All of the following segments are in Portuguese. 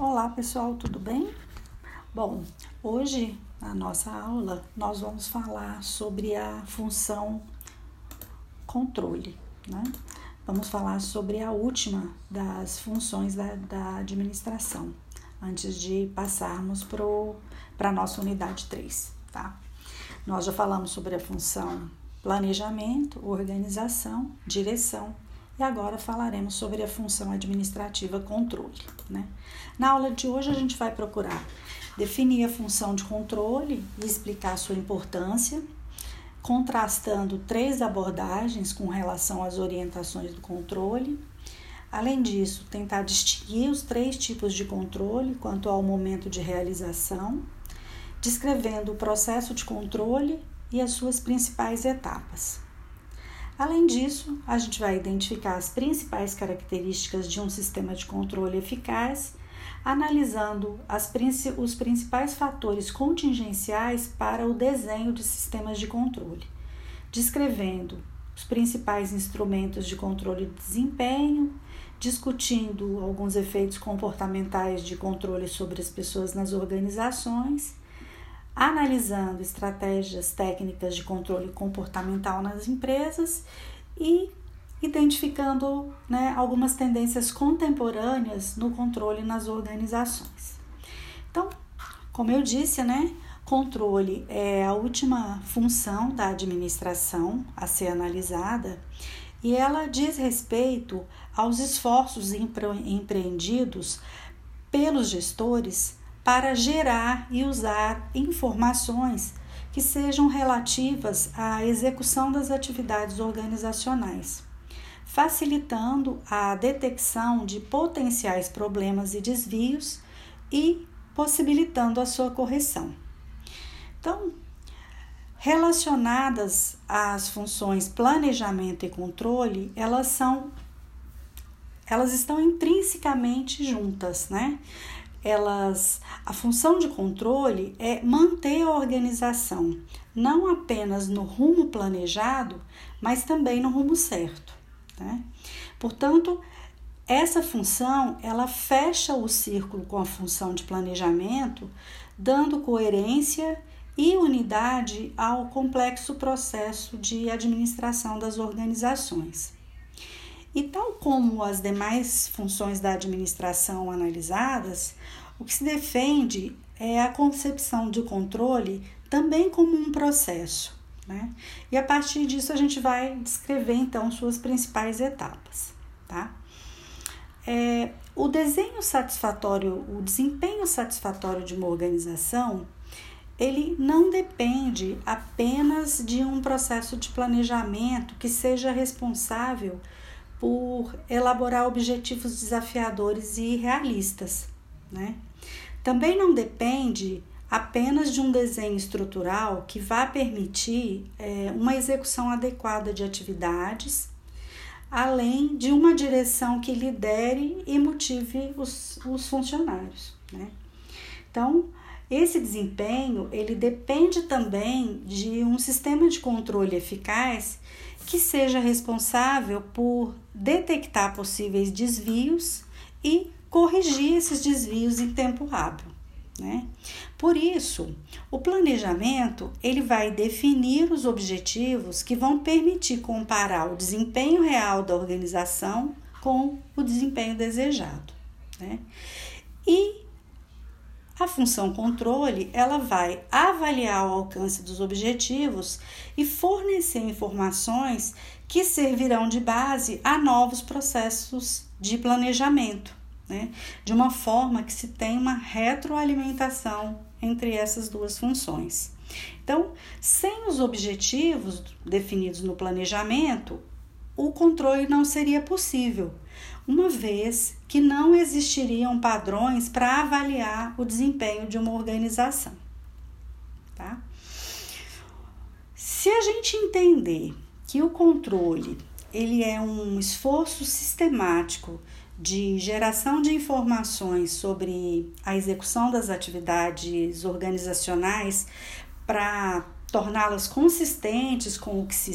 Olá pessoal, tudo bem? Bom, hoje na nossa aula nós vamos falar sobre a função controle, né? Vamos falar sobre a última das funções da, da administração, antes de passarmos para a nossa unidade 3, tá? Nós já falamos sobre a função planejamento, organização, direção e agora falaremos sobre a função administrativa controle. Né? Na aula de hoje, a gente vai procurar definir a função de controle e explicar sua importância, contrastando três abordagens com relação às orientações do controle. Além disso, tentar distinguir os três tipos de controle quanto ao momento de realização, descrevendo o processo de controle e as suas principais etapas. Além disso, a gente vai identificar as principais características de um sistema de controle eficaz, analisando as, os principais fatores contingenciais para o desenho de sistemas de controle, descrevendo os principais instrumentos de controle de desempenho, discutindo alguns efeitos comportamentais de controle sobre as pessoas nas organizações analisando estratégias técnicas de controle comportamental nas empresas e identificando né, algumas tendências contemporâneas no controle nas organizações. Então, como eu disse, né, controle é a última função da administração a ser analisada e ela diz respeito aos esforços empreendidos pelos gestores para gerar e usar informações que sejam relativas à execução das atividades organizacionais, facilitando a detecção de potenciais problemas e desvios e possibilitando a sua correção. Então, relacionadas às funções planejamento e controle, elas são elas estão intrinsecamente juntas, né? Elas a função de controle é manter a organização não apenas no rumo planejado, mas também no rumo certo. Né? Portanto, essa função ela fecha o círculo com a função de planejamento, dando coerência e unidade ao complexo processo de administração das organizações. E tal como as demais funções da administração analisadas, o que se defende é a concepção de controle também como um processo. Né? E a partir disso a gente vai descrever então suas principais etapas. Tá? É, o desenho satisfatório, o desempenho satisfatório de uma organização, ele não depende apenas de um processo de planejamento que seja responsável por elaborar objetivos desafiadores e realistas. Né? Também não depende apenas de um desenho estrutural que vá permitir é, uma execução adequada de atividades, além de uma direção que lidere e motive os, os funcionários. Né? Então, esse desempenho ele depende também de um sistema de controle eficaz que seja responsável por detectar possíveis desvios e corrigir esses desvios em tempo hábil. Né? Por isso, o planejamento ele vai definir os objetivos que vão permitir comparar o desempenho real da organização com o desempenho desejado. Né? E a função controle, ela vai avaliar o alcance dos objetivos e fornecer informações que servirão de base a novos processos de planejamento, né? De uma forma que se tem uma retroalimentação entre essas duas funções. Então, sem os objetivos definidos no planejamento, o controle não seria possível, uma vez que não existiriam padrões para avaliar o desempenho de uma organização. Tá? Se a gente entender que o controle ele é um esforço sistemático de geração de informações sobre a execução das atividades organizacionais para torná-las consistentes com o que se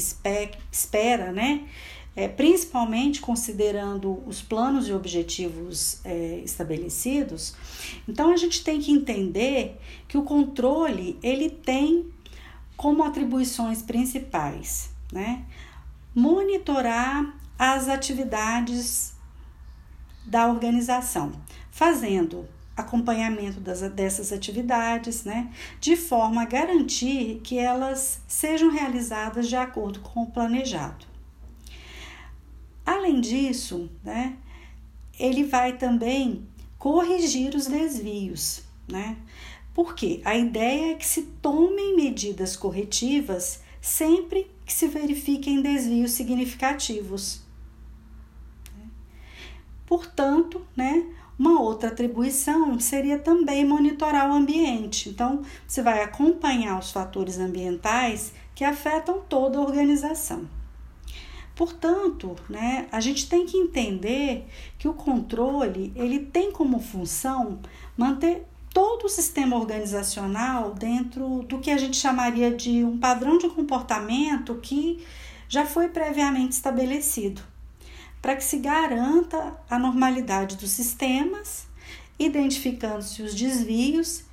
espera, né? É, principalmente considerando os planos e objetivos é, estabelecidos. Então a gente tem que entender que o controle ele tem como atribuições principais, né? Monitorar as atividades da organização, fazendo acompanhamento das, dessas atividades, né, de forma a garantir que elas sejam realizadas de acordo com o planejado. Além disso, né, ele vai também corrigir os desvios, né? Porque a ideia é que se tomem medidas corretivas sempre que se verifiquem desvios significativos. Portanto, né, uma outra atribuição seria também monitorar o ambiente. Então, você vai acompanhar os fatores ambientais que afetam toda a organização. Portanto, né, a gente tem que entender que o controle ele tem como função manter todo o sistema organizacional dentro do que a gente chamaria de um padrão de comportamento que já foi previamente estabelecido para que se garanta a normalidade dos sistemas, identificando-se os desvios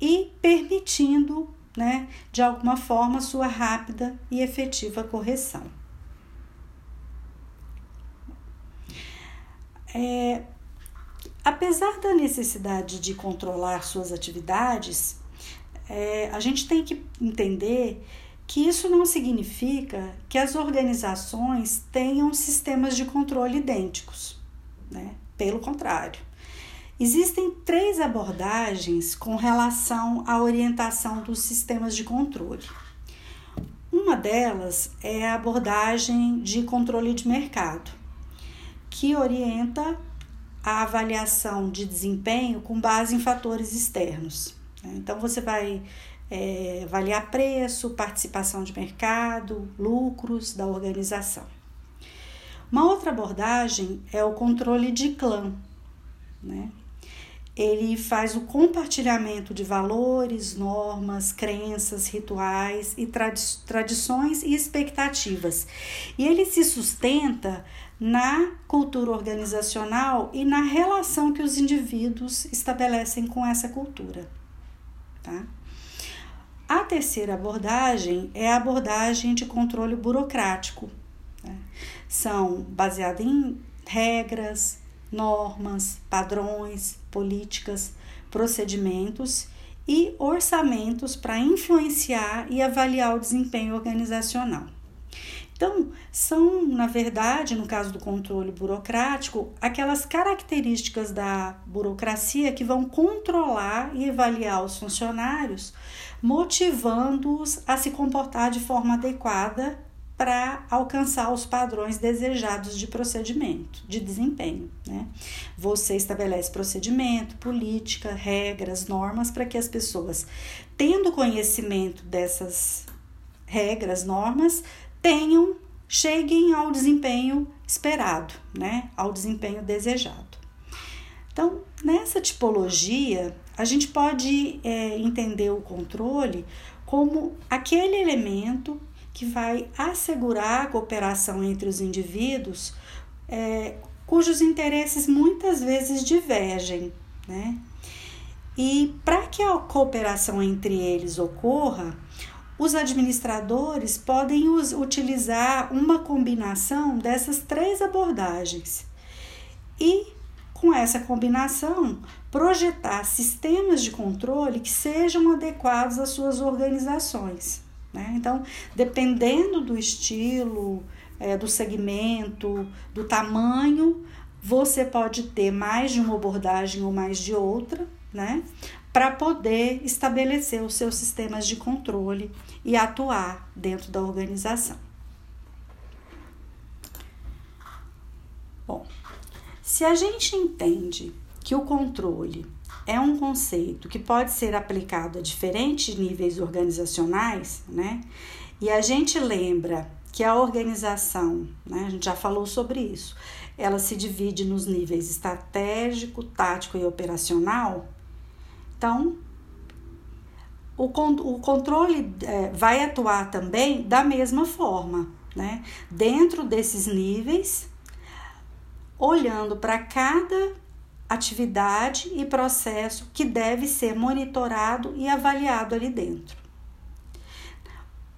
e permitindo, né, de alguma forma, sua rápida e efetiva correção. É, apesar da necessidade de controlar suas atividades, é, a gente tem que entender que isso não significa que as organizações tenham sistemas de controle idênticos, né? Pelo contrário. Existem três abordagens com relação à orientação dos sistemas de controle. Uma delas é a abordagem de controle de mercado, que orienta a avaliação de desempenho com base em fatores externos. Né? Então, você vai é, avaliar preço, participação de mercado, lucros da organização. Uma outra abordagem é o controle de clã. Né? Ele faz o compartilhamento de valores, normas, crenças, rituais e tradi tradições e expectativas. E ele se sustenta na cultura organizacional e na relação que os indivíduos estabelecem com essa cultura. Tá? A terceira abordagem é a abordagem de controle burocrático. Né? São baseadas em regras, normas, padrões, políticas, procedimentos e orçamentos para influenciar e avaliar o desempenho organizacional. Então, são, na verdade, no caso do controle burocrático, aquelas características da burocracia que vão controlar e avaliar os funcionários motivando-os a se comportar de forma adequada para alcançar os padrões desejados de procedimento, de desempenho. Né? Você estabelece procedimento, política, regras, normas para que as pessoas, tendo conhecimento dessas regras, normas, tenham, cheguem ao desempenho esperado, né? ao desempenho desejado. Então, nessa tipologia, a gente pode é, entender o controle como aquele elemento que vai assegurar a cooperação entre os indivíduos é, cujos interesses muitas vezes divergem, né? E para que a cooperação entre eles ocorra, os administradores podem utilizar uma combinação dessas três abordagens. E com essa combinação, projetar sistemas de controle que sejam adequados às suas organizações. Né? Então, dependendo do estilo, é, do segmento, do tamanho, você pode ter mais de uma abordagem ou mais de outra, né? Para poder estabelecer os seus sistemas de controle e atuar dentro da organização. Bom, se a gente entende que o controle é um conceito que pode ser aplicado a diferentes níveis organizacionais, né? E a gente lembra que a organização, né, a gente já falou sobre isso, ela se divide nos níveis estratégico, tático e operacional. Então, o, o controle é, vai atuar também da mesma forma, né, dentro desses níveis, olhando para cada atividade e processo que deve ser monitorado e avaliado ali dentro.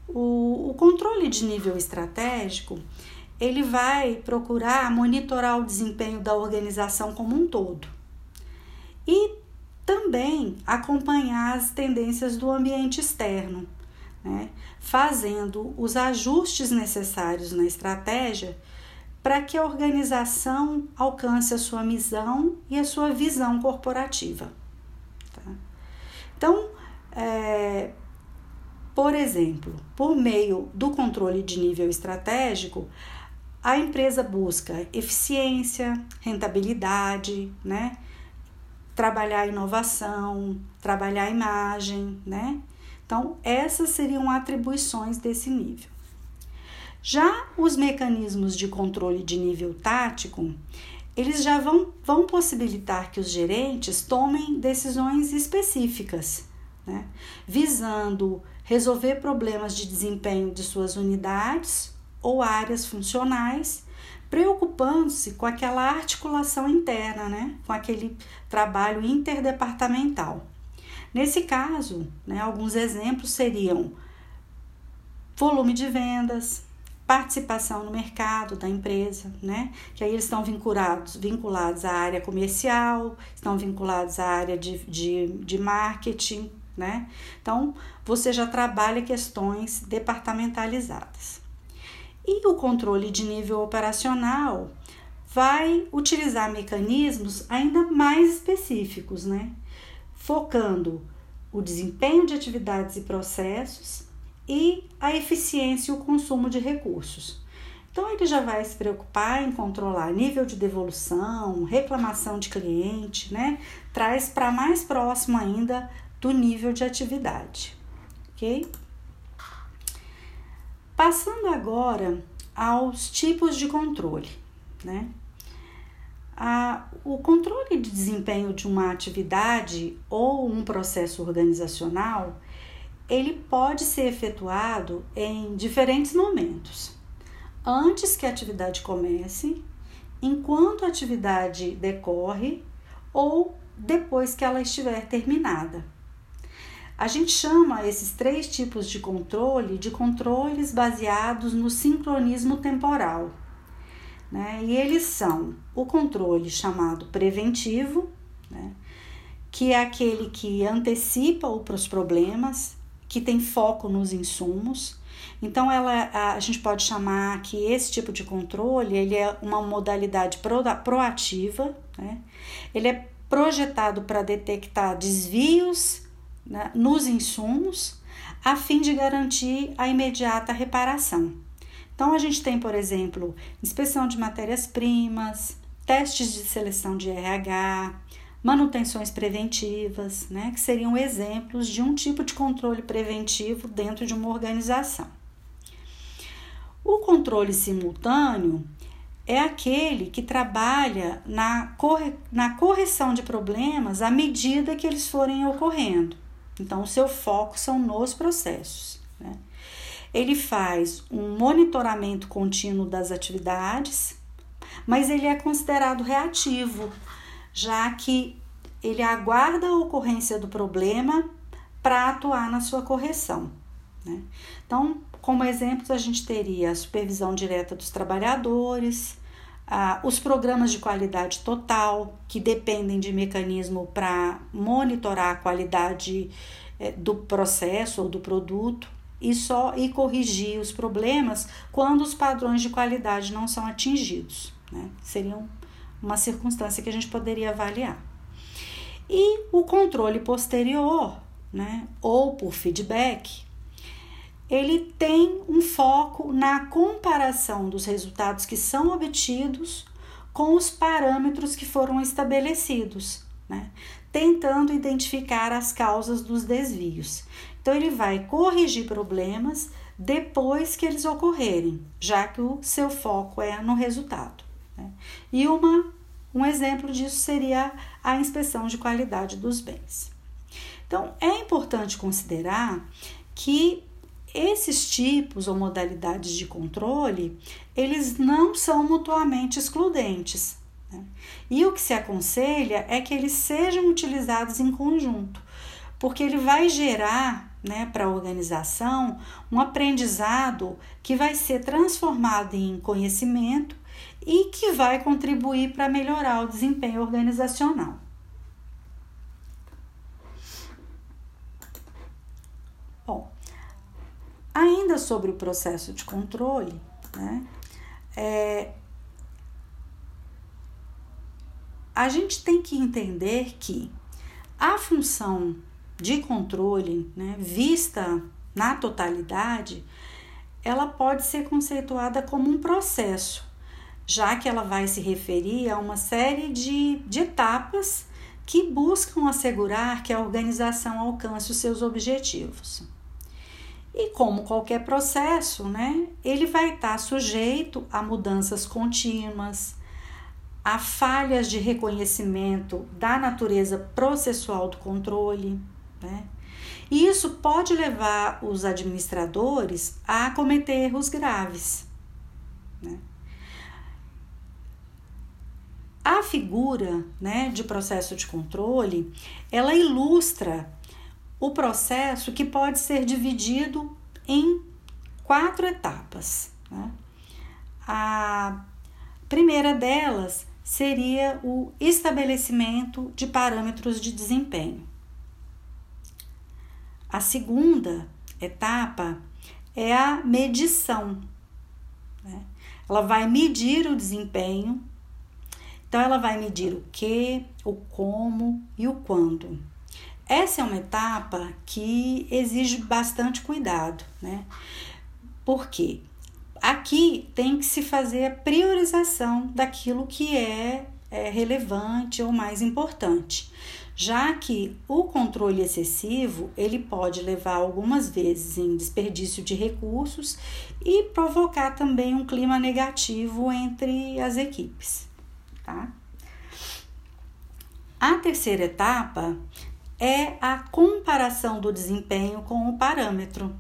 O, o controle de nível estratégico ele vai procurar monitorar o desempenho da organização como um todo e também acompanhar as tendências do ambiente externo, né? fazendo os ajustes necessários na estratégia para que a organização alcance a sua missão e a sua visão corporativa. Tá? Então, é, por exemplo, por meio do controle de nível estratégico, a empresa busca eficiência, rentabilidade, né? Trabalhar inovação, trabalhar imagem, né? Então, essas seriam atribuições desse nível. Já os mecanismos de controle de nível tático, eles já vão, vão possibilitar que os gerentes tomem decisões específicas, né? visando resolver problemas de desempenho de suas unidades ou áreas funcionais, preocupando-se com aquela articulação interna, né? com aquele trabalho interdepartamental. Nesse caso, né, alguns exemplos seriam volume de vendas, participação no mercado da empresa, né? Que aí eles estão vinculados, vinculados à área comercial, estão vinculados à área de, de, de marketing, né? Então, você já trabalha questões departamentalizadas. E o controle de nível operacional vai utilizar mecanismos ainda mais específicos, né? Focando o desempenho de atividades e processos e a eficiência e o consumo de recursos. Então, ele já vai se preocupar em controlar nível de devolução, reclamação de cliente, né? Traz para mais próximo ainda do nível de atividade, ok? Passando agora aos tipos de controle, né? A, o controle de desempenho de uma atividade ou um processo organizacional ele pode ser efetuado em diferentes momentos. Antes que a atividade comece, enquanto a atividade decorre ou depois que ela estiver terminada. A gente chama esses três tipos de controle de controles baseados no sincronismo temporal. Né? E eles são o controle chamado preventivo, né? que é aquele que antecipa os problemas que tem foco nos insumos. Então, ela, a, gente pode chamar que esse tipo de controle ele é uma modalidade pro, proativa, né? ele é projetado para detectar desvios né, nos insumos, a fim de garantir a imediata reparação. Então, a gente tem, por exemplo, inspeção de matérias-primas, testes de seleção de RH, manutenções preventivas, né, que seriam exemplos de um tipo de controle preventivo dentro de uma organização. O controle simultâneo é aquele que trabalha na, corre, na correção de problemas à medida que eles forem ocorrendo. Então, o seu foco são nos processos. Né? Ele faz um monitoramento contínuo das atividades, mas ele é considerado reativo, já que ele aguarda a ocorrência do problema para atuar na sua correção. Né? Então, como exemplos, a gente teria a supervisão direta dos trabalhadores, ah, os programas de qualidade total, que dependem de mecanismo para monitorar a qualidade eh, do processo ou do produto e só e corrigir os problemas quando os padrões de qualidade não são atingidos. Né? Seriam uma circunstância que a gente poderia avaliar. E o controle posterior, né, ou por feedback, ele tem um foco na comparação dos resultados que são obtidos com os parâmetros que foram estabelecidos, né, tentando identificar as causas dos desvios. Então, ele vai corrigir problemas depois que eles ocorrerem, já que o seu foco é no resultado. Né? E uma, um exemplo disso seria a inspeção de qualidade dos bens. Então, é importante considerar que esses tipos ou modalidades de controle, eles não são mutuamente excludentes. Né? E o que se aconselha é que eles sejam utilizados em conjunto, porque ele vai gerar né, para a organização um aprendizado que vai ser transformado em conhecimento e que vai contribuir para melhorar o desempenho organizacional. Bom, ainda sobre o processo de controle, né, é, a gente tem que entender que a função de controle, né, vista na totalidade, ela pode ser conceituada como um processo, já que ela vai se referir a uma série de, de etapas que buscam assegurar que a organização alcance os seus objetivos. E como qualquer processo, né, ele vai estar sujeito a mudanças contínuas, a falhas de reconhecimento da natureza processual do controle, né? E isso pode levar os administradores a cometer erros graves. Né? A figura né, de processo de controle, ela ilustra o processo que pode ser dividido em quatro etapas. Né? A primeira delas seria o estabelecimento de parâmetros de desempenho. A segunda etapa é a medição. Né? Ela vai medir o desempenho, então ela vai medir o que, o como e o quando. Essa é uma etapa que exige bastante cuidado, né? Porque aqui tem que se fazer a priorização daquilo que é, é relevante ou mais importante já que o controle excessivo ele pode levar algumas vezes em desperdício de recursos e provocar também um clima negativo entre as equipes, tá? A terceira etapa é a comparação do desempenho com o parâmetro.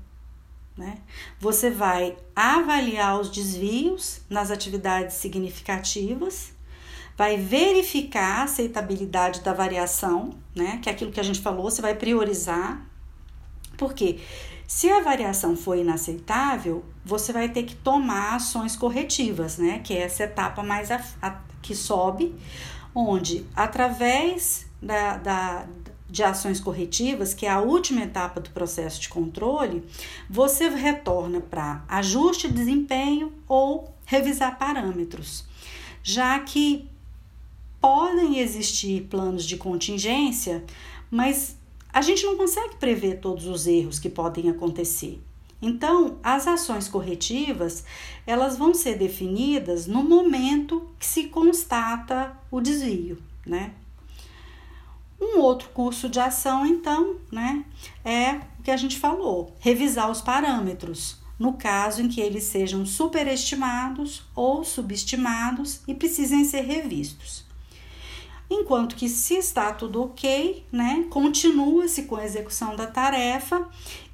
Né? Você vai avaliar os desvios nas atividades significativas vai verificar a aceitabilidade da variação, né? Que é aquilo que a gente falou, você vai priorizar. Porque se a variação for inaceitável, você vai ter que tomar ações corretivas, né? Que é essa etapa mais a, a, que sobe, onde através da, da, de ações corretivas, que é a última etapa do processo de controle, você retorna para ajuste de desempenho ou revisar parâmetros, já que podem existir planos de contingência, mas a gente não consegue prever todos os erros que podem acontecer. Então, as ações corretivas, elas vão ser definidas no momento que se constata o desvio, né? Um outro curso de ação, então, né, é o que a gente falou, revisar os parâmetros, no caso em que eles sejam superestimados ou subestimados e precisem ser revistos. Enquanto que se está tudo ok, né, continua-se com a execução da tarefa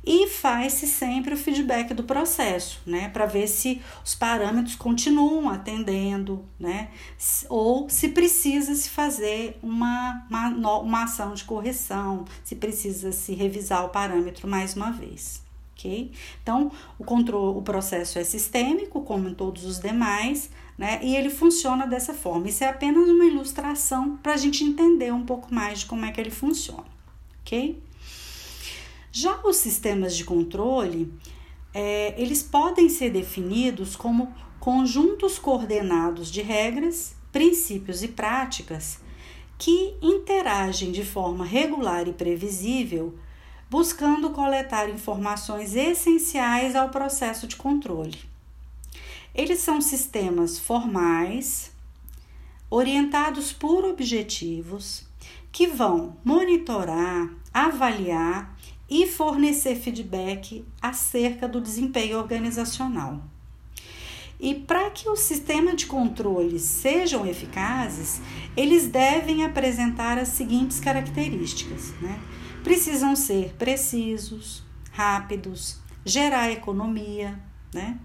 e faz-se sempre o feedback do processo, né, para ver se os parâmetros continuam atendendo, né, ou se precisa se fazer uma, uma, uma ação de correção, se precisa se revisar o parâmetro mais uma vez ok? Então, o controle, o processo é sistêmico, como em todos os demais, né? E ele funciona dessa forma. Isso é apenas uma ilustração para a gente entender um pouco mais de como é que ele funciona, ok? Já os sistemas de controle, é, eles podem ser definidos como conjuntos coordenados de regras, princípios e práticas que interagem de forma regular e previsível buscando coletar informações essenciais ao processo de controle. Eles são sistemas formais, orientados por objetivos, que vão monitorar, avaliar e fornecer feedback acerca do desempenho organizacional. E para que o sistema de controle sejam eficazes, eles devem apresentar as seguintes características, né? precisam ser precisos, rápidos, gerar economia, né?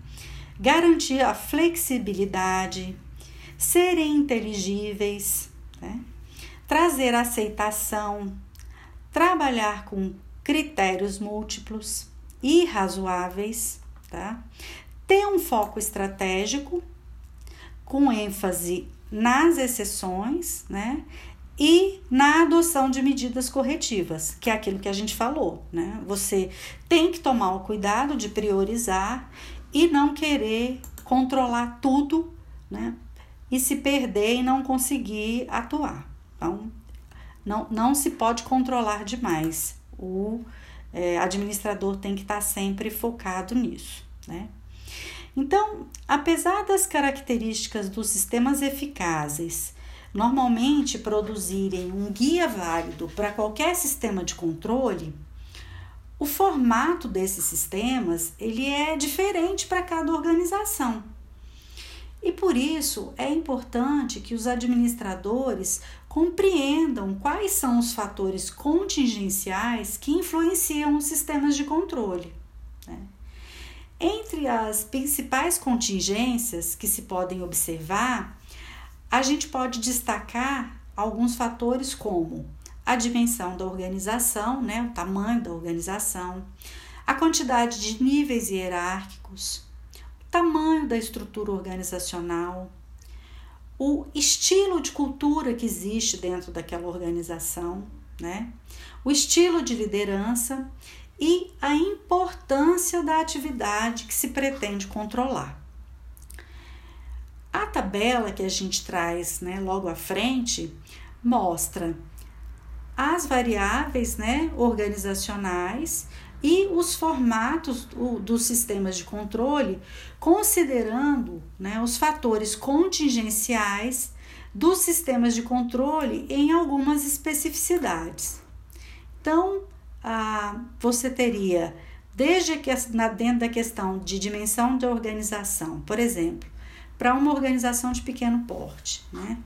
garantir a flexibilidade, serem inteligíveis, né? trazer aceitação, trabalhar com critérios múltiplos e razoáveis, tá? ter um foco estratégico com ênfase nas exceções, né? E na adoção de medidas corretivas, que é aquilo que a gente falou, né? Você tem que tomar o cuidado de priorizar e não querer controlar tudo, né? E se perder e não conseguir atuar. Então, não, não se pode controlar demais. O é, administrador tem que estar sempre focado nisso, né? Então, apesar das características dos sistemas eficazes normalmente produzirem um guia válido para qualquer sistema de controle, o formato desses sistemas ele é diferente para cada organização. E por isso é importante que os administradores compreendam quais são os fatores contingenciais que influenciam os sistemas de controle. Né? Entre as principais contingências que se podem observar, a gente pode destacar alguns fatores como a dimensão da organização, né, o tamanho da organização, a quantidade de níveis hierárquicos, o tamanho da estrutura organizacional, o estilo de cultura que existe dentro daquela organização, né? O estilo de liderança e a importância da atividade que se pretende controlar. A tabela que a gente traz né, logo à frente mostra as variáveis né, organizacionais e os formatos do, dos sistemas de controle, considerando né, os fatores contingenciais dos sistemas de controle em algumas especificidades. Então, ah, você teria, desde que na, dentro da questão de dimensão de organização, por exemplo, para uma organização de pequeno porte, né?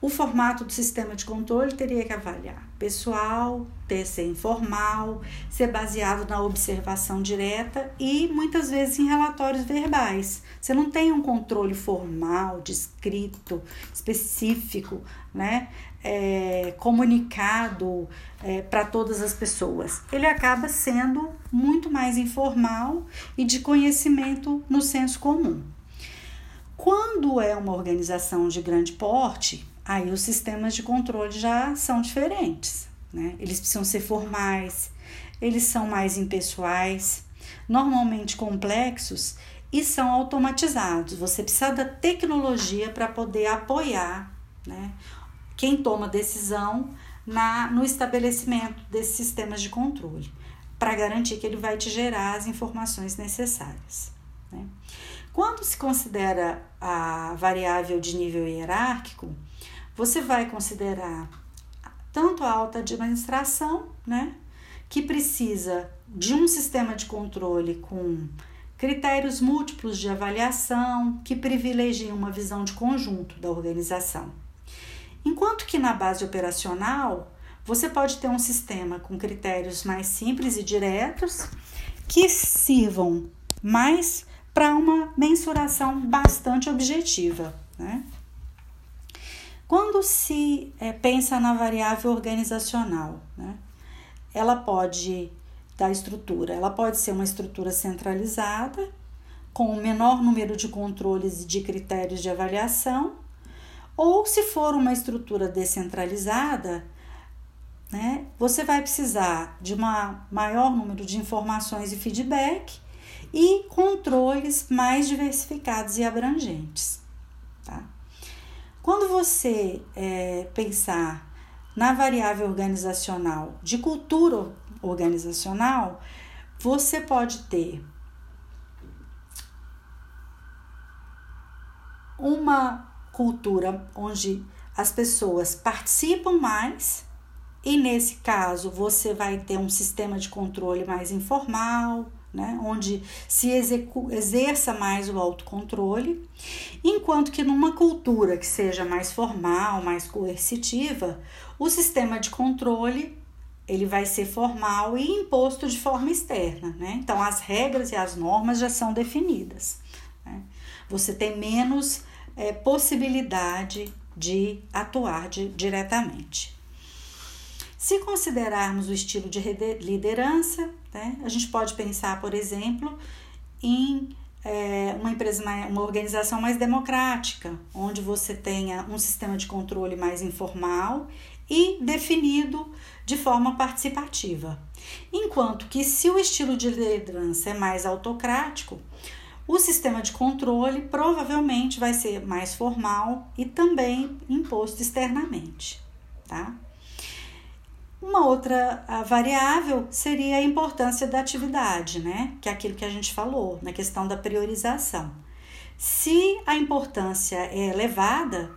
O formato do sistema de controle teria que avaliar pessoal, ter ser informal, ser baseado na observação direta e muitas vezes em relatórios verbais. Você não tem um controle formal, descrito, específico, né? É, comunicado é, para todas as pessoas. Ele acaba sendo muito mais informal e de conhecimento no senso comum. Quando é uma organização de grande porte, aí os sistemas de controle já são diferentes. Né? Eles precisam ser formais, eles são mais impessoais, normalmente complexos e são automatizados. Você precisa da tecnologia para poder apoiar né, quem toma decisão na, no estabelecimento desses sistemas de controle, para garantir que ele vai te gerar as informações necessárias. Né? Quando se considera a variável de nível hierárquico, você vai considerar tanto a alta administração, né, que precisa de um sistema de controle com critérios múltiplos de avaliação que privilegiam uma visão de conjunto da organização. Enquanto que na base operacional, você pode ter um sistema com critérios mais simples e diretos que sirvam mais para uma mensuração bastante objetiva. Né? Quando se é, pensa na variável organizacional, né, ela pode da estrutura, ela pode ser uma estrutura centralizada com o menor número de controles e de critérios de avaliação, ou se for uma estrutura descentralizada, né, você vai precisar de um maior número de informações e feedback e controles mais diversificados e abrangentes. Tá? Quando você é, pensar na variável organizacional de cultura organizacional, você pode ter uma cultura onde as pessoas participam mais e nesse caso você vai ter um sistema de controle mais informal, né, onde se exerça mais o autocontrole, enquanto que numa cultura que seja mais formal, mais coercitiva, o sistema de controle ele vai ser formal e imposto de forma externa, né? Então as regras e as normas já são definidas. Né? Você tem menos é, possibilidade de atuar de, diretamente. Se considerarmos o estilo de liderança, né, a gente pode pensar, por exemplo, em é, uma empresa, uma organização mais democrática, onde você tenha um sistema de controle mais informal e definido de forma participativa. Enquanto que se o estilo de liderança é mais autocrático, o sistema de controle provavelmente vai ser mais formal e também imposto externamente, tá? Uma outra variável seria a importância da atividade, né? Que é aquilo que a gente falou na questão da priorização. Se a importância é elevada,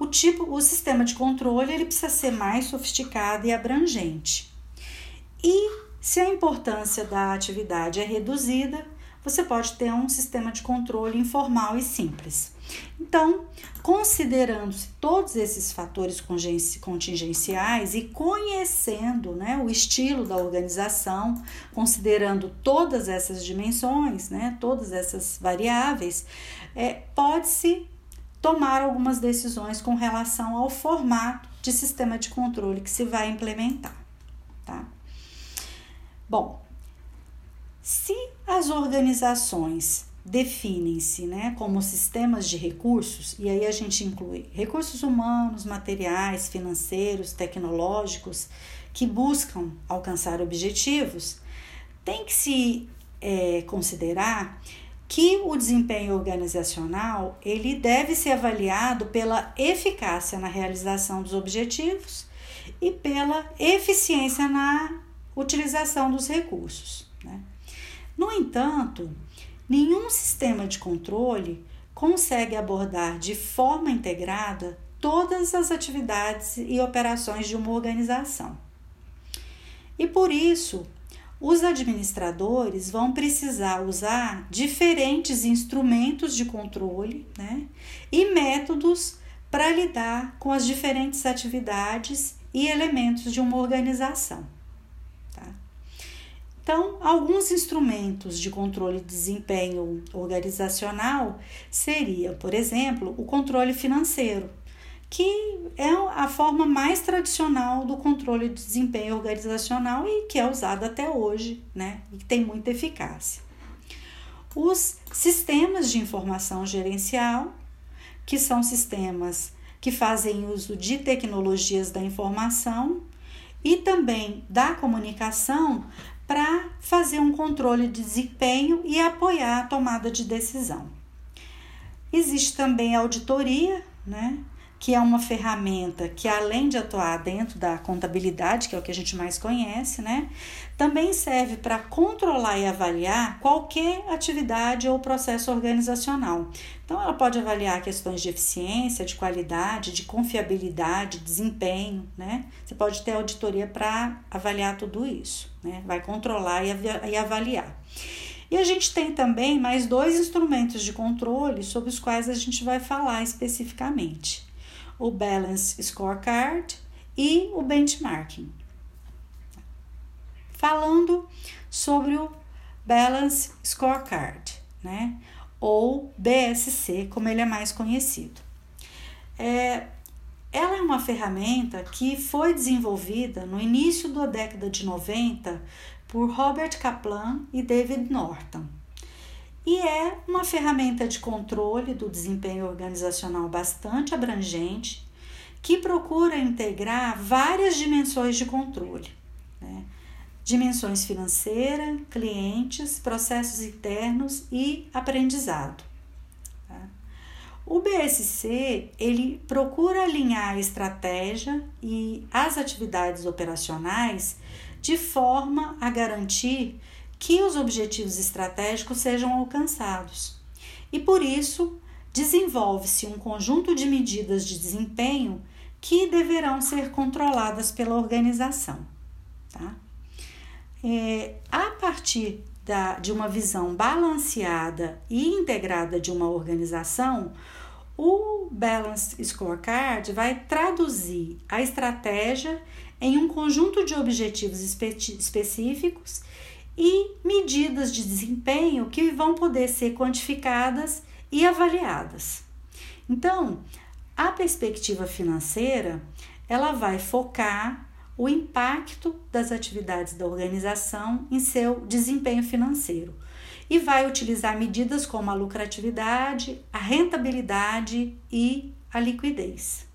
o tipo, o sistema de controle ele precisa ser mais sofisticado e abrangente. E se a importância da atividade é reduzida, você pode ter um sistema de controle informal e simples. Então, considerando-se todos esses fatores contingenciais e conhecendo né, o estilo da organização, considerando todas essas dimensões, né, todas essas variáveis, é, pode-se tomar algumas decisões com relação ao formato de sistema de controle que se vai implementar. Tá? Bom, se as organizações definem-se né, como sistemas de recursos, e aí a gente inclui recursos humanos, materiais, financeiros, tecnológicos, que buscam alcançar objetivos, tem que se é, considerar que o desempenho organizacional ele deve ser avaliado pela eficácia na realização dos objetivos e pela eficiência na utilização dos recursos. Né? No entanto, nenhum sistema de controle consegue abordar de forma integrada todas as atividades e operações de uma organização. E por isso, os administradores vão precisar usar diferentes instrumentos de controle né, e métodos para lidar com as diferentes atividades e elementos de uma organização. Então, alguns instrumentos de controle de desempenho organizacional seriam, por exemplo, o controle financeiro, que é a forma mais tradicional do controle de desempenho organizacional e que é usado até hoje, né? E que tem muita eficácia. Os sistemas de informação gerencial, que são sistemas que fazem uso de tecnologias da informação e também da comunicação para fazer um controle de desempenho e apoiar a tomada de decisão. Existe também a auditoria, né? que é uma ferramenta que, além de atuar dentro da contabilidade, que é o que a gente mais conhece, né, também serve para controlar e avaliar qualquer atividade ou processo organizacional. Então, ela pode avaliar questões de eficiência, de qualidade, de confiabilidade, desempenho, né? Você pode ter auditoria para avaliar tudo isso, né? Vai controlar e avaliar. E a gente tem também mais dois instrumentos de controle sobre os quais a gente vai falar especificamente o Balance Scorecard e o benchmarking. Falando sobre o Balance Scorecard, né? Ou BSC, como ele é mais conhecido. É, ela é uma ferramenta que foi desenvolvida no início da década de 90 por Robert Kaplan e David Norton e é uma ferramenta de controle do desempenho organizacional bastante abrangente que procura integrar várias dimensões de controle. Né? Dimensões financeira, clientes, processos internos e aprendizado. Tá? O BSC ele procura alinhar a estratégia e as atividades operacionais de forma a garantir que os objetivos estratégicos sejam alcançados. E por isso, desenvolve-se um conjunto de medidas de desempenho que deverão ser controladas pela organização. Tá? É, a partir da, de uma visão balanceada e integrada de uma organização, o Balanced Scorecard vai traduzir a estratégia em um conjunto de objetivos espe específicos e medidas de desempenho que vão poder ser quantificadas e avaliadas. Então, a perspectiva financeira, ela vai focar o impacto das atividades da organização em seu desempenho financeiro e vai utilizar medidas como a lucratividade, a rentabilidade e a liquidez.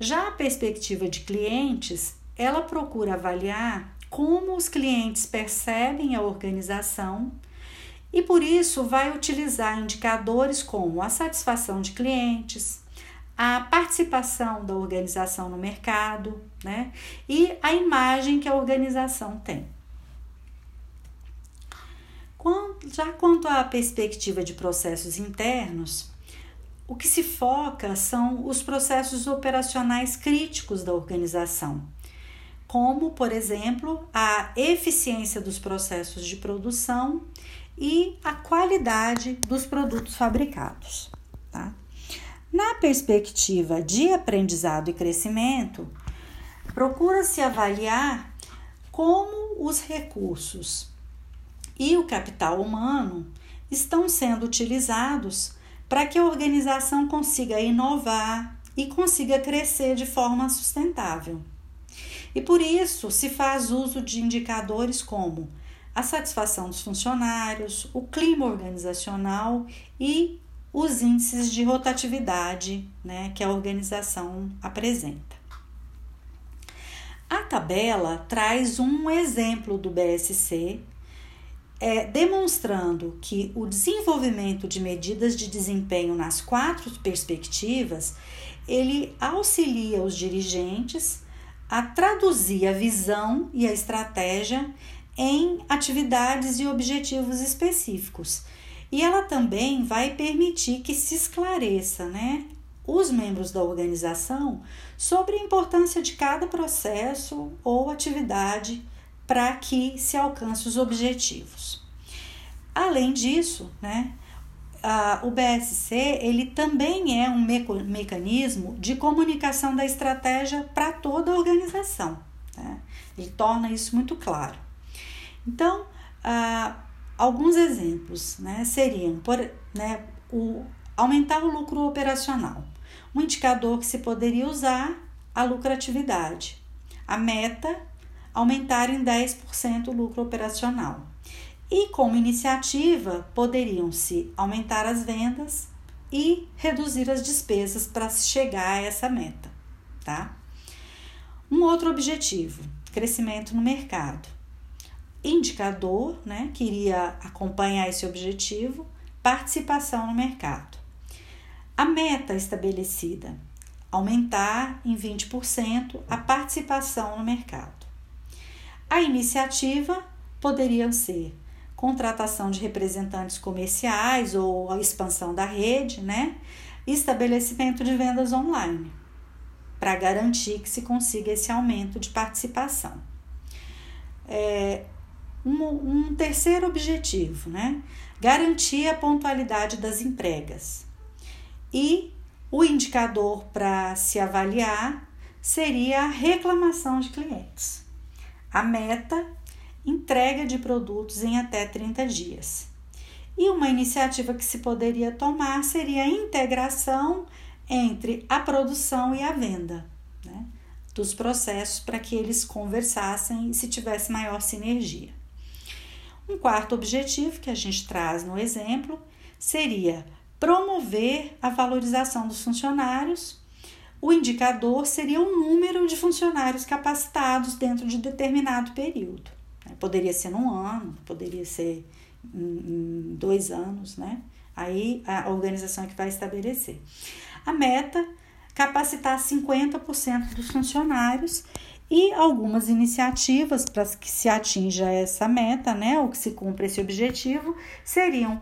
Já a perspectiva de clientes, ela procura avaliar como os clientes percebem a organização e por isso vai utilizar indicadores como a satisfação de clientes, a participação da organização no mercado, né? E a imagem que a organização tem. Já quanto à perspectiva de processos internos, o que se foca são os processos operacionais críticos da organização, como, por exemplo, a eficiência dos processos de produção e a qualidade dos produtos fabricados. Tá? Na perspectiva de aprendizado e crescimento, procura-se avaliar como os recursos e o capital humano estão sendo utilizados para que a organização consiga inovar e consiga crescer de forma sustentável. E por isso se faz uso de indicadores como a satisfação dos funcionários, o clima organizacional e os índices de rotatividade né, que a organização apresenta. A tabela traz um exemplo do BSC, é, demonstrando que o desenvolvimento de medidas de desempenho nas quatro perspectivas ele auxilia os dirigentes a traduzir a visão e a estratégia em atividades e objetivos específicos. E ela também vai permitir que se esclareça, né, os membros da organização sobre a importância de cada processo ou atividade para que se alcance os objetivos. Além disso, né, a, o BSC ele também é um mecanismo de comunicação da estratégia para toda a organização. Né? Ele torna isso muito claro. Então, ah, alguns exemplos né, seriam por, né, o, aumentar o lucro operacional. Um indicador que se poderia usar a lucratividade. A meta, aumentar em 10% o lucro operacional. E como iniciativa, poderiam-se aumentar as vendas e reduzir as despesas para chegar a essa meta, tá? Um outro objetivo, crescimento no mercado indicador, né, que iria acompanhar esse objetivo, participação no mercado. A meta estabelecida, aumentar em 20% a participação no mercado. A iniciativa poderia ser contratação de representantes comerciais ou a expansão da rede, né? Estabelecimento de vendas online, para garantir que se consiga esse aumento de participação. É, um, um terceiro objetivo, né? Garantir a pontualidade das entregas. E o indicador para se avaliar seria a reclamação de clientes. A meta, entrega de produtos em até 30 dias. E uma iniciativa que se poderia tomar seria a integração entre a produção e a venda né, dos processos para que eles conversassem e se tivesse maior sinergia. Um quarto objetivo que a gente traz no exemplo seria promover a valorização dos funcionários. O indicador seria o número de funcionários capacitados dentro de determinado período. Poderia ser num ano, poderia ser em dois anos, né? Aí a organização é que vai estabelecer. A meta, capacitar 50% dos funcionários e algumas iniciativas para que se atinja essa meta, né, ou que se cumpra esse objetivo, seriam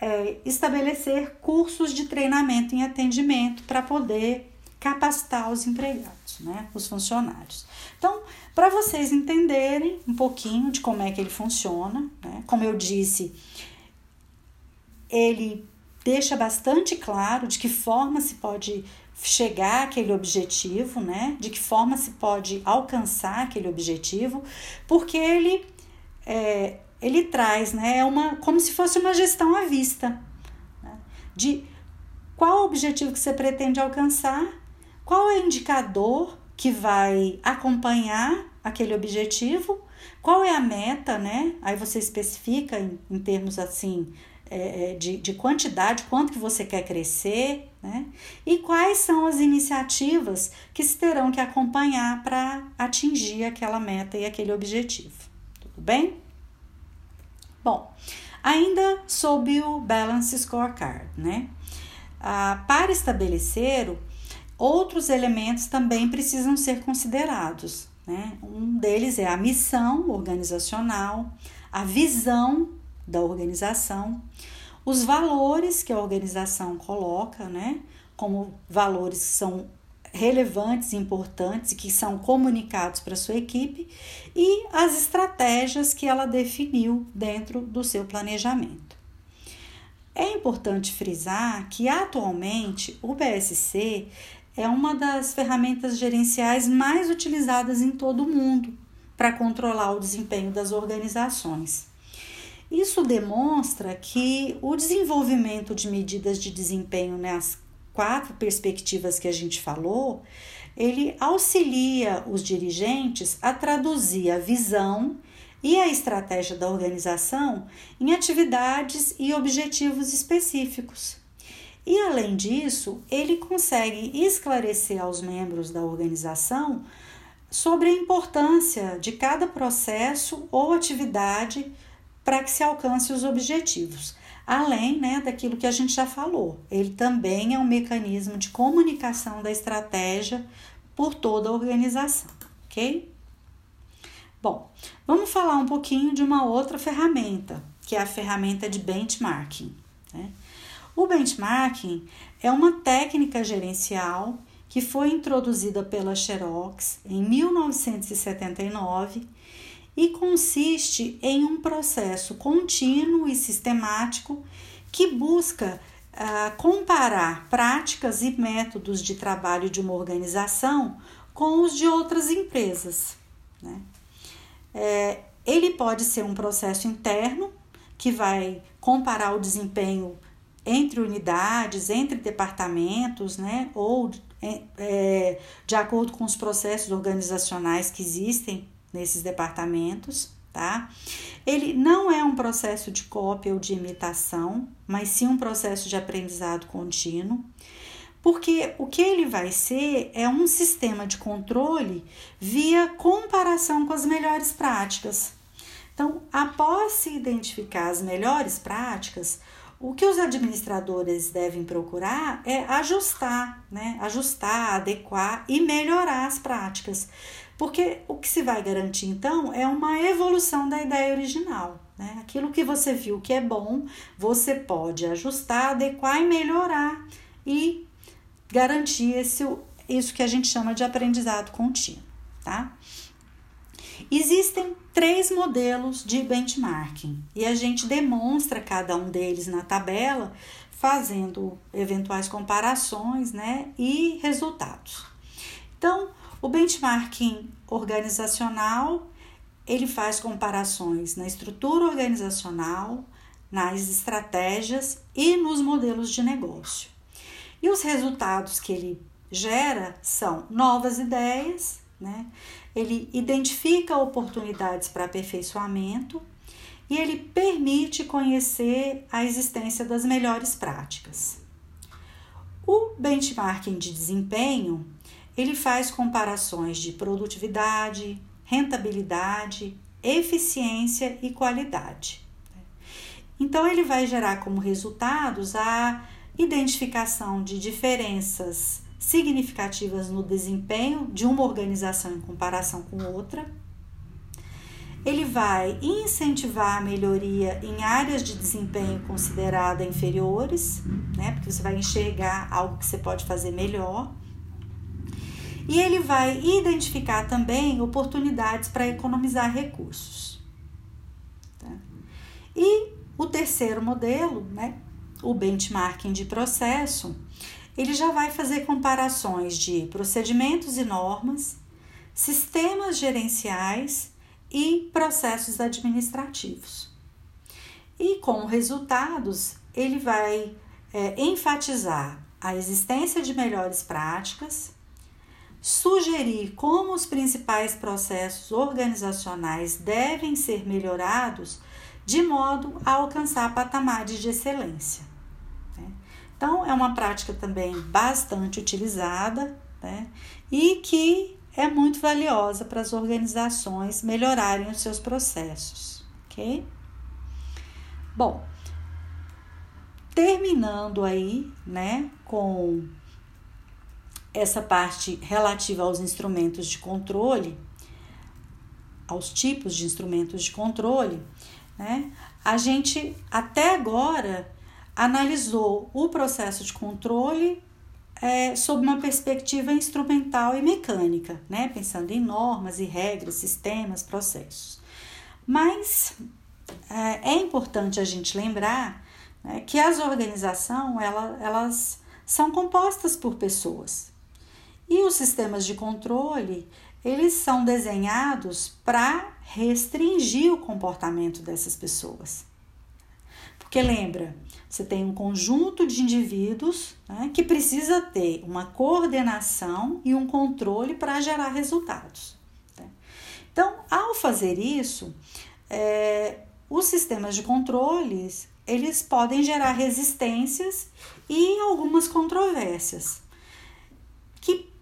é, estabelecer cursos de treinamento em atendimento para poder capacitar os empregados, né, os funcionários. Então, para vocês entenderem um pouquinho de como é que ele funciona, né, como eu disse, ele deixa bastante claro de que forma se pode chegar àquele objetivo, né? De que forma se pode alcançar aquele objetivo, porque ele é, ele traz, né? É uma como se fosse uma gestão à vista, né? de qual o objetivo que você pretende alcançar, qual é o indicador que vai acompanhar aquele objetivo, qual é a meta, né? Aí você especifica em, em termos assim é, é, de, de quantidade, quanto que você quer crescer, né? E quais são as iniciativas que se terão que acompanhar para atingir aquela meta e aquele objetivo. Tudo bem? Bom, ainda sob o Balance Scorecard, né? Ah, para estabelecer, outros elementos também precisam ser considerados. Né? Um deles é a missão organizacional, a visão da organização, os valores que a organização coloca, né, como valores que são relevantes, importantes e que são comunicados para sua equipe e as estratégias que ela definiu dentro do seu planejamento. É importante frisar que atualmente o BSC é uma das ferramentas gerenciais mais utilizadas em todo o mundo para controlar o desempenho das organizações. Isso demonstra que o desenvolvimento de medidas de desempenho nas quatro perspectivas que a gente falou, ele auxilia os dirigentes a traduzir a visão e a estratégia da organização em atividades e objetivos específicos. E além disso, ele consegue esclarecer aos membros da organização sobre a importância de cada processo ou atividade para que se alcance os objetivos. Além né, daquilo que a gente já falou, ele também é um mecanismo de comunicação da estratégia por toda a organização, ok? Bom, vamos falar um pouquinho de uma outra ferramenta, que é a ferramenta de benchmarking. Né? O benchmarking é uma técnica gerencial que foi introduzida pela Xerox em 1979 e consiste em um processo contínuo e sistemático que busca uh, comparar práticas e métodos de trabalho de uma organização com os de outras empresas. Né? É, ele pode ser um processo interno que vai comparar o desempenho entre unidades, entre departamentos, né? ou é, é de acordo com os processos organizacionais que existem nesses departamentos, tá? Ele não é um processo de cópia ou de imitação, mas sim um processo de aprendizado contínuo, porque o que ele vai ser é um sistema de controle via comparação com as melhores práticas. Então, após se identificar as melhores práticas, o que os administradores devem procurar é ajustar, né? Ajustar, adequar e melhorar as práticas, porque o que se vai garantir então é uma evolução da ideia original. Né? Aquilo que você viu que é bom, você pode ajustar, adequar e melhorar e garantir esse, isso que a gente chama de aprendizado contínuo. Tá? Existem três modelos de benchmarking e a gente demonstra cada um deles na tabela, fazendo eventuais comparações né, e resultados. Então, o benchmarking organizacional, ele faz comparações na estrutura organizacional, nas estratégias e nos modelos de negócio. E os resultados que ele gera são novas ideias, né? ele identifica oportunidades para aperfeiçoamento e ele permite conhecer a existência das melhores práticas. O benchmarking de desempenho ele faz comparações de produtividade, rentabilidade, eficiência e qualidade. Então, ele vai gerar como resultados a identificação de diferenças significativas no desempenho de uma organização em comparação com outra. Ele vai incentivar a melhoria em áreas de desempenho consideradas inferiores, né? Porque você vai enxergar algo que você pode fazer melhor e ele vai identificar também oportunidades para economizar recursos. Tá? E o terceiro modelo, né, o benchmarking de processo, ele já vai fazer comparações de procedimentos e normas, sistemas gerenciais e processos administrativos. E como resultados, ele vai é, enfatizar a existência de melhores práticas, sugerir como os principais processos organizacionais devem ser melhorados de modo a alcançar patamares de excelência. Né? Então, é uma prática também bastante utilizada né? e que é muito valiosa para as organizações melhorarem os seus processos, ok? Bom, terminando aí, né, com essa parte relativa aos instrumentos de controle, aos tipos de instrumentos de controle, né? A gente até agora analisou o processo de controle é, sob uma perspectiva instrumental e mecânica, né? pensando em normas e regras, sistemas, processos. Mas é, é importante a gente lembrar né, que as organizações ela, elas são compostas por pessoas e os sistemas de controle eles são desenhados para restringir o comportamento dessas pessoas. Porque lembra, você tem um conjunto de indivíduos né, que precisa ter uma coordenação e um controle para gerar resultados. Né? Então, ao fazer isso, é, os sistemas de controles eles podem gerar resistências e algumas controvérsias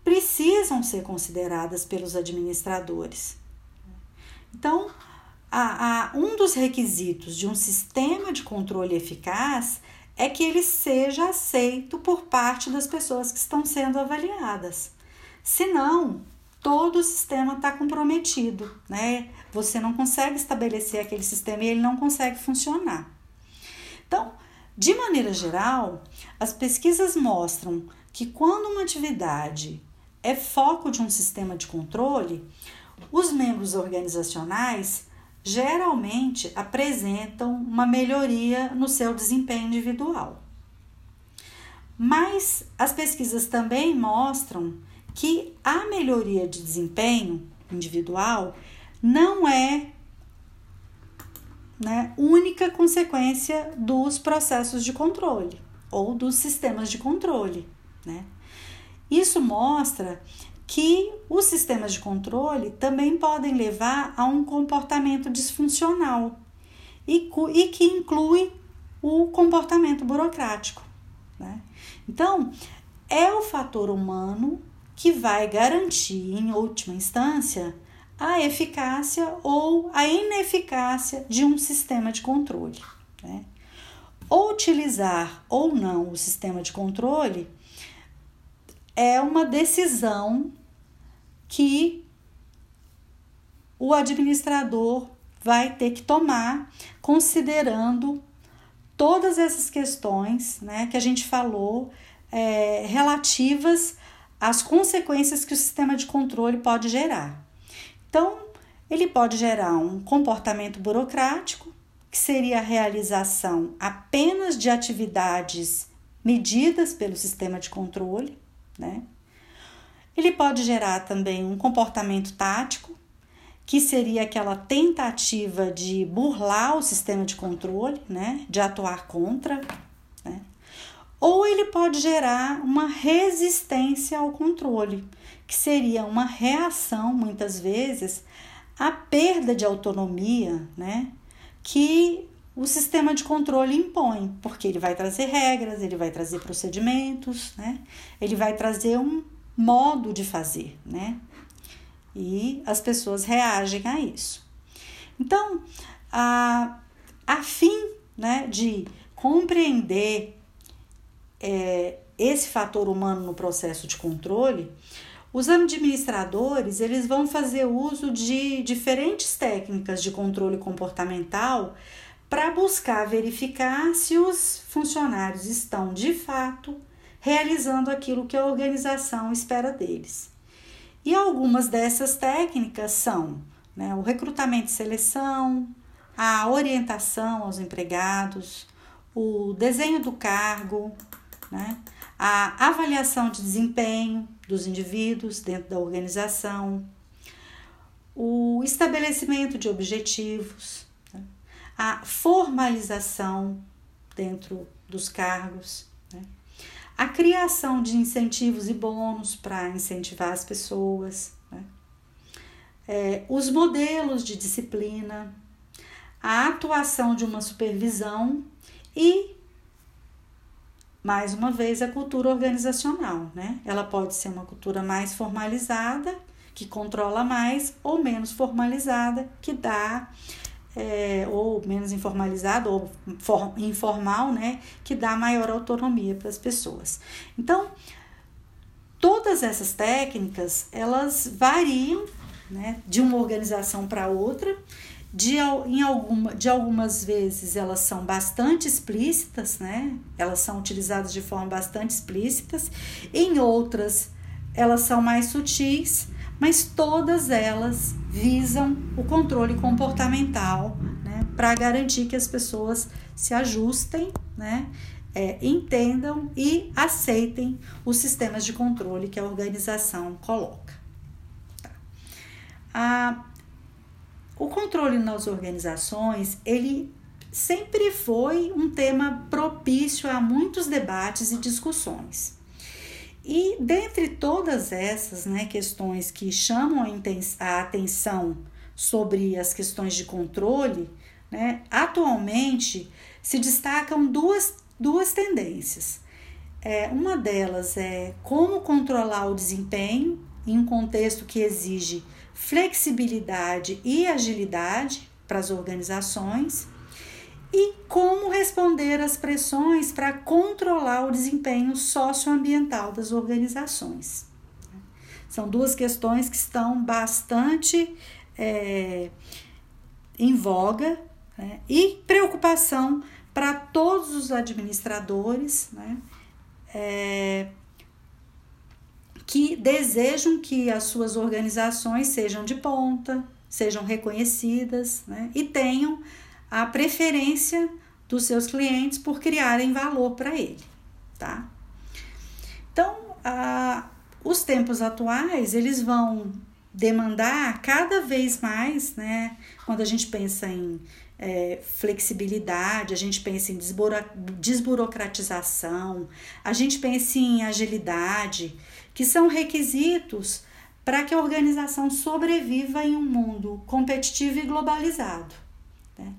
precisam ser consideradas pelos administradores. Então, a, a, um dos requisitos de um sistema de controle eficaz é que ele seja aceito por parte das pessoas que estão sendo avaliadas. Senão, todo o sistema está comprometido, né? Você não consegue estabelecer aquele sistema e ele não consegue funcionar. Então, de maneira geral, as pesquisas mostram que quando uma atividade é foco de um sistema de controle, os membros organizacionais geralmente apresentam uma melhoria no seu desempenho individual. Mas as pesquisas também mostram que a melhoria de desempenho individual não é né, única consequência dos processos de controle ou dos sistemas de controle. Né? Isso mostra que os sistemas de controle também podem levar a um comportamento disfuncional e, e que inclui o comportamento burocrático. Né? Então, é o fator humano que vai garantir, em última instância, a eficácia ou a ineficácia de um sistema de controle. Né? Ou utilizar ou não o sistema de controle é uma decisão que o administrador vai ter que tomar, considerando todas essas questões né, que a gente falou é, relativas às consequências que o sistema de controle pode gerar. Então, ele pode gerar um comportamento burocrático, que seria a realização apenas de atividades medidas pelo sistema de controle, né? Ele pode gerar também um comportamento tático, que seria aquela tentativa de burlar o sistema de controle, né? De atuar contra, né? Ou ele pode gerar uma resistência ao controle, que seria uma reação, muitas vezes, à perda de autonomia, né? Que o sistema de controle impõe, porque ele vai trazer regras, ele vai trazer procedimentos, né? Ele vai trazer um modo de fazer, né? E as pessoas reagem a isso. Então, a, a fim né, de compreender é, esse fator humano no processo de controle, os administradores eles vão fazer uso de diferentes técnicas de controle comportamental para buscar verificar se os funcionários estão de fato realizando aquilo que a organização espera deles. E algumas dessas técnicas são né, o recrutamento e seleção, a orientação aos empregados, o desenho do cargo, né, a avaliação de desempenho dos indivíduos dentro da organização, o estabelecimento de objetivos? A formalização dentro dos cargos, né? a criação de incentivos e bônus para incentivar as pessoas, né? é, os modelos de disciplina, a atuação de uma supervisão e mais uma vez a cultura organizacional, né? Ela pode ser uma cultura mais formalizada, que controla mais, ou menos formalizada, que dá é, ou menos informalizado ou for, informal, né, que dá maior autonomia para as pessoas. Então, todas essas técnicas elas variam, né, de uma organização para outra. De, em alguma, de algumas vezes elas são bastante explícitas, né? Elas são utilizadas de forma bastante explícitas. Em outras, elas são mais sutis, mas todas elas visam o controle comportamental, né, para garantir que as pessoas se ajustem, né, é, entendam e aceitem os sistemas de controle que a organização coloca. Tá. A, o controle nas organizações, ele sempre foi um tema propício a muitos debates e discussões. E dentre todas essas né, questões que chamam a atenção sobre as questões de controle, né, atualmente se destacam duas, duas tendências. É, uma delas é como controlar o desempenho em um contexto que exige flexibilidade e agilidade para as organizações e como responder às pressões para controlar o desempenho socioambiental das organizações. São duas questões que estão bastante é, em voga né, e preocupação para todos os administradores né, é, que desejam que as suas organizações sejam de ponta, sejam reconhecidas né, e tenham a preferência dos seus clientes por criarem valor para ele, tá? Então, a, os tempos atuais, eles vão demandar cada vez mais, né? Quando a gente pensa em é, flexibilidade, a gente pensa em desburocratização, a gente pensa em agilidade, que são requisitos para que a organização sobreviva em um mundo competitivo e globalizado. Né?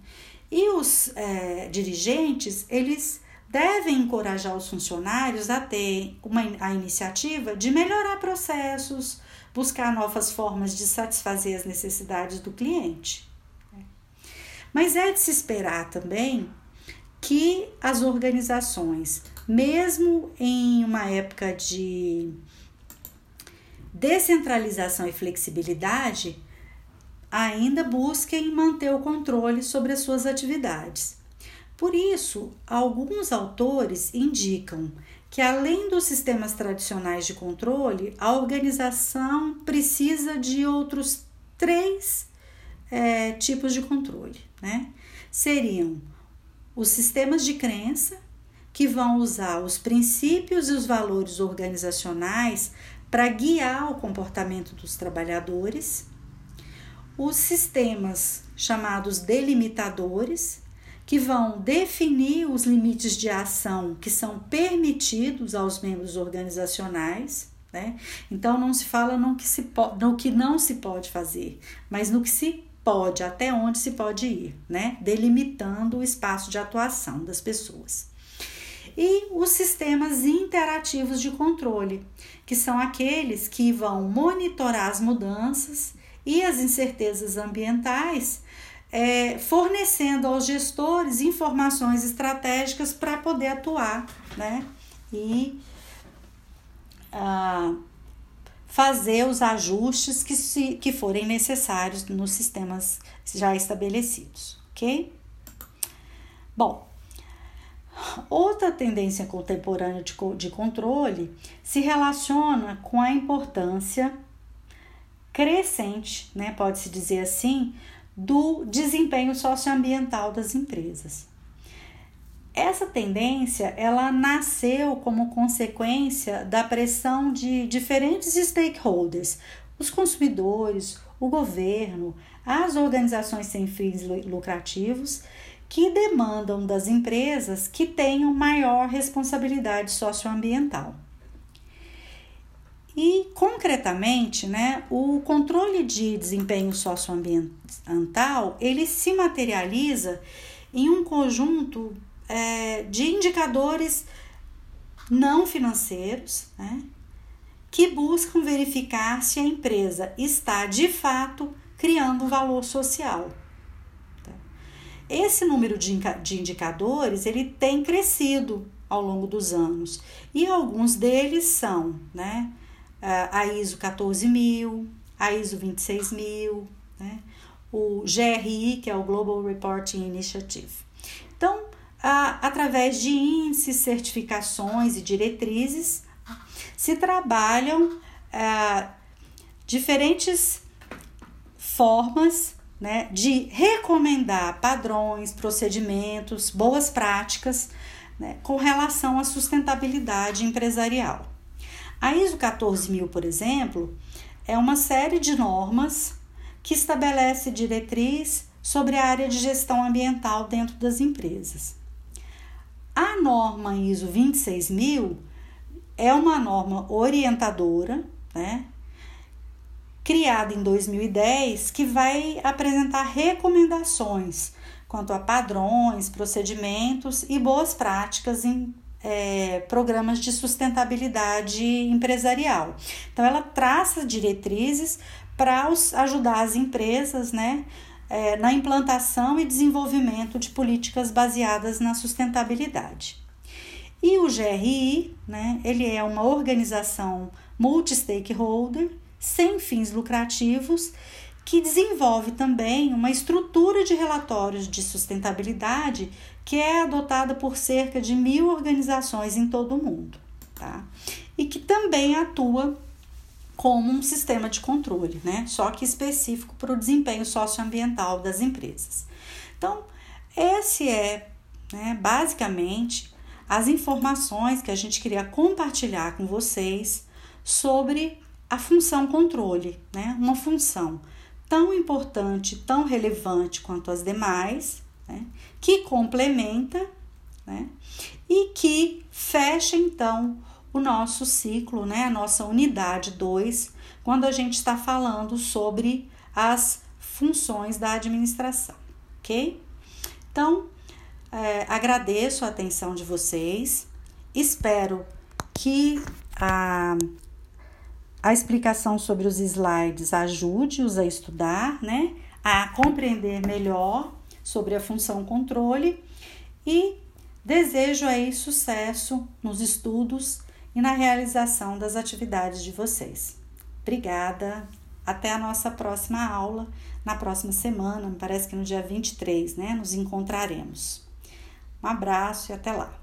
E os é, dirigentes, eles devem encorajar os funcionários a ter uma, a iniciativa de melhorar processos, buscar novas formas de satisfazer as necessidades do cliente. Mas é de se esperar também que as organizações, mesmo em uma época de descentralização e flexibilidade, ainda busquem manter o controle sobre as suas atividades. Por isso, alguns autores indicam que, além dos sistemas tradicionais de controle, a organização precisa de outros três é, tipos de controle. Né? Seriam os sistemas de crença, que vão usar os princípios e os valores organizacionais para guiar o comportamento dos trabalhadores os sistemas chamados delimitadores, que vão definir os limites de ação que são permitidos aos membros organizacionais. Né? Então não se fala no que, se no que não se pode fazer, mas no que se pode, até onde se pode ir, né? delimitando o espaço de atuação das pessoas. E os sistemas interativos de controle, que são aqueles que vão monitorar as mudanças e as incertezas ambientais, é, fornecendo aos gestores informações estratégicas para poder atuar né? e ah, fazer os ajustes que, se, que forem necessários nos sistemas já estabelecidos, ok? Bom, outra tendência contemporânea de, de controle se relaciona com a importância crescente, né, pode-se dizer assim, do desempenho socioambiental das empresas. essa tendência ela nasceu como consequência da pressão de diferentes stakeholders, os consumidores, o governo, as organizações sem fins lucrativos, que demandam das empresas que tenham maior responsabilidade socioambiental. E concretamente, né, o controle de desempenho socioambiental ele se materializa em um conjunto é, de indicadores não financeiros, né, que buscam verificar se a empresa está de fato criando valor social. Tá? Esse número de indicadores ele tem crescido ao longo dos anos e alguns deles são, né, a ISO 14000, a ISO 26000, né? o GRI, que é o Global Reporting Initiative. Então, a, através de índices, certificações e diretrizes, se trabalham a, diferentes formas né, de recomendar padrões, procedimentos, boas práticas né, com relação à sustentabilidade empresarial. A ISO 14000, por exemplo, é uma série de normas que estabelece diretriz sobre a área de gestão ambiental dentro das empresas. A norma ISO 26000 é uma norma orientadora, né? Criada em 2010, que vai apresentar recomendações quanto a padrões, procedimentos e boas práticas em é, programas de sustentabilidade empresarial. Então, ela traça diretrizes para ajudar as empresas né, é, na implantação e desenvolvimento de políticas baseadas na sustentabilidade. E o GRI, né, ele é uma organização multi-stakeholder, sem fins lucrativos, que desenvolve também uma estrutura de relatórios de sustentabilidade que é adotada por cerca de mil organizações em todo o mundo, tá? E que também atua como um sistema de controle, né? Só que específico para o desempenho socioambiental das empresas. Então, esse é, né, basicamente, as informações que a gente queria compartilhar com vocês sobre a função controle, né? Uma função tão importante, tão relevante quanto as demais, né? que complementa né? e que fecha então o nosso ciclo, né? a nossa unidade 2, quando a gente está falando sobre as funções da administração, ok? Então, é, agradeço a atenção de vocês, espero que a a explicação sobre os slides ajude-os a estudar, né? A compreender melhor sobre a função controle e desejo aí sucesso nos estudos e na realização das atividades de vocês. Obrigada. Até a nossa próxima aula, na próxima semana, me parece que no dia 23, né? Nos encontraremos. Um abraço e até lá.